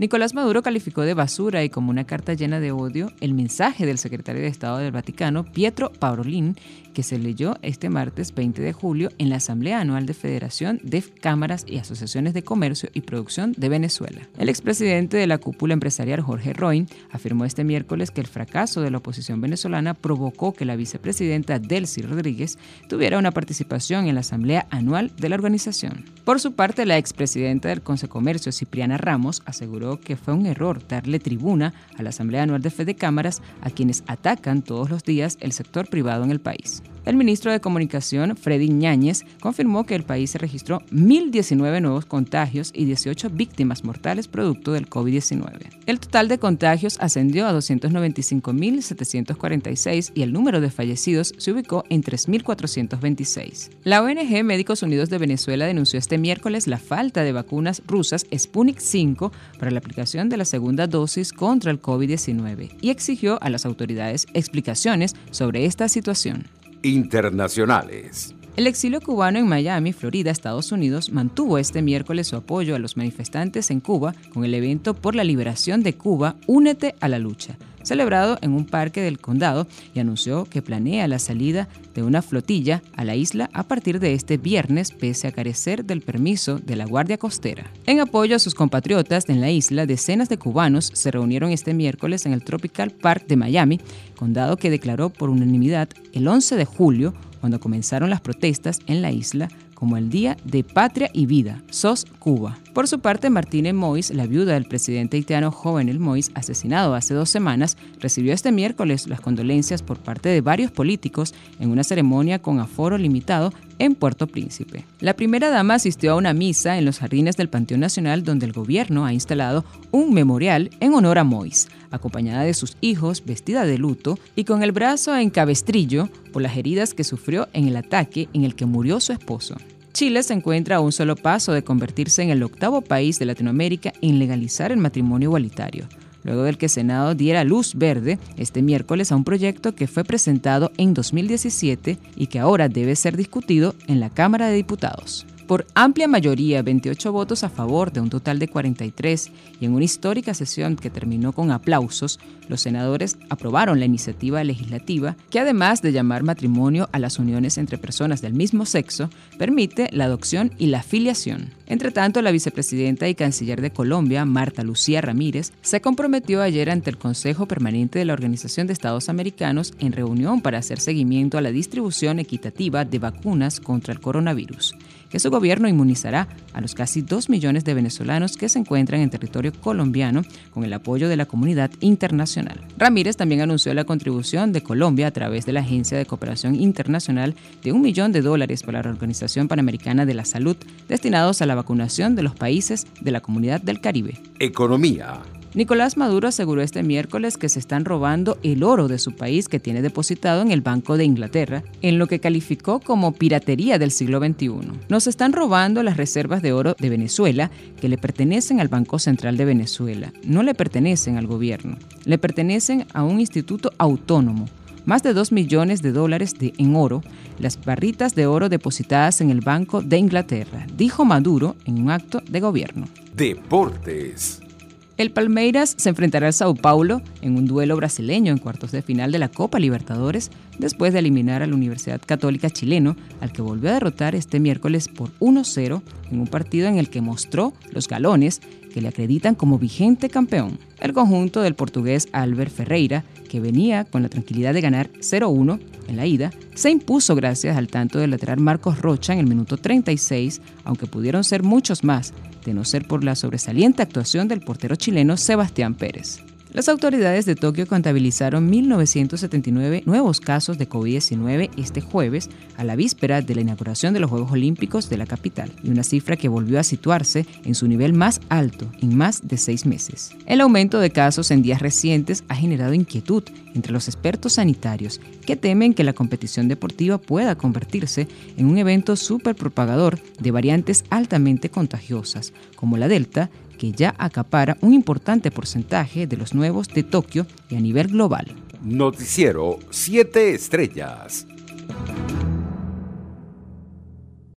Nicolás Maduro calificó de basura y como una carta llena de odio el mensaje del secretario de Estado del Vaticano, Pietro Parolin, que se leyó este martes 20 de julio en la Asamblea Anual de Federación de Cámaras y Asociaciones de Comercio y Producción de Venezuela. El expresidente de la cúpula empresarial Jorge Roy afirmó este miércoles que el fracaso de la oposición venezolana provocó que la vicepresidenta Delcy Rodríguez tuviera una participación en la Asamblea Anual de la organización. Por su parte, la expresidenta del Consejo Comercio, Cipriana Ramos, aseguró que fue un error darle tribuna a la Asamblea Anual de Fede Cámaras a quienes atacan todos los días el sector privado en el país. El ministro de Comunicación, Freddy Ñáñez, confirmó que el país registró 1.019 nuevos contagios y 18 víctimas mortales producto del COVID-19. El total de contagios ascendió a 295.746 y el número de fallecidos se ubicó en 3.426. La ONG Médicos Unidos de Venezuela denunció este miércoles la falta de vacunas rusas Sputnik 5 para la aplicación de la segunda dosis contra el COVID-19 y exigió a las autoridades explicaciones sobre esta situación internacionales. El exilio cubano en Miami, Florida, Estados Unidos, mantuvo este miércoles su apoyo a los manifestantes en Cuba con el evento por la liberación de Cuba, Únete a la lucha, celebrado en un parque del condado y anunció que planea la salida de una flotilla a la isla a partir de este viernes pese a carecer del permiso de la Guardia Costera. En apoyo a sus compatriotas en la isla, decenas de cubanos se reunieron este miércoles en el Tropical Park de Miami, condado que declaró por unanimidad el 11 de julio cuando comenzaron las protestas en la isla como el Día de Patria y Vida, SOS Cuba. Por su parte, Martínez Mois, la viuda del presidente haitiano Jovenel Mois, asesinado hace dos semanas, recibió este miércoles las condolencias por parte de varios políticos en una ceremonia con aforo limitado en Puerto Príncipe. La primera dama asistió a una misa en los jardines del Panteón Nacional donde el gobierno ha instalado un memorial en honor a Mois, acompañada de sus hijos, vestida de luto y con el brazo en cabestrillo por las heridas que sufrió en el ataque en el que murió su esposo. Chile se encuentra a un solo paso de convertirse en el octavo país de Latinoamérica en legalizar el matrimonio igualitario, luego del que Senado diera luz verde este miércoles a un proyecto que fue presentado en 2017 y que ahora debe ser discutido en la Cámara de Diputados por amplia mayoría, 28 votos a favor de un total de 43, y en una histórica sesión que terminó con aplausos, los senadores aprobaron la iniciativa legislativa que además de llamar matrimonio a las uniones entre personas del mismo sexo, permite la adopción y la filiación. Entre tanto, la vicepresidenta y canciller de Colombia, Marta Lucía Ramírez, se comprometió ayer ante el Consejo Permanente de la Organización de Estados Americanos en reunión para hacer seguimiento a la distribución equitativa de vacunas contra el coronavirus que su gobierno inmunizará a los casi 2 millones de venezolanos que se encuentran en territorio colombiano con el apoyo de la comunidad internacional. Ramírez también anunció la contribución de Colombia a través de la Agencia de Cooperación Internacional de un millón de dólares para la Organización Panamericana de la Salud destinados a la vacunación de los países de la comunidad del Caribe. Economía. Nicolás Maduro aseguró este miércoles que se están robando el oro de su país que tiene depositado en el Banco de Inglaterra, en lo que calificó como piratería del siglo XXI. Nos están robando las reservas de oro de Venezuela que le pertenecen al Banco Central de Venezuela, no le pertenecen al gobierno, le pertenecen a un instituto autónomo. Más de 2 millones de dólares de, en oro, las barritas de oro depositadas en el Banco de Inglaterra, dijo Maduro en un acto de gobierno. Deportes. El Palmeiras se enfrentará al Sao Paulo en un duelo brasileño en cuartos de final de la Copa Libertadores después de eliminar a la Universidad Católica chileno, al que volvió a derrotar este miércoles por 1-0 en un partido en el que mostró los galones que le acreditan como vigente campeón. El conjunto del portugués Albert Ferreira, que venía con la tranquilidad de ganar 0-1 en la ida, se impuso gracias al tanto del lateral Marcos Rocha en el minuto 36, aunque pudieron ser muchos más, de no ser por la sobresaliente actuación del portero chileno Sebastián Pérez. Las autoridades de Tokio contabilizaron 1.979 nuevos casos de COVID-19 este jueves, a la víspera de la inauguración de los Juegos Olímpicos de la capital, y una cifra que volvió a situarse en su nivel más alto en más de seis meses. El aumento de casos en días recientes ha generado inquietud entre los expertos sanitarios, que temen que la competición deportiva pueda convertirse en un evento superpropagador de variantes altamente contagiosas, como la Delta, que ya acapara un importante porcentaje de los nuevos de Tokio y a nivel global. Noticiero 7 Estrellas.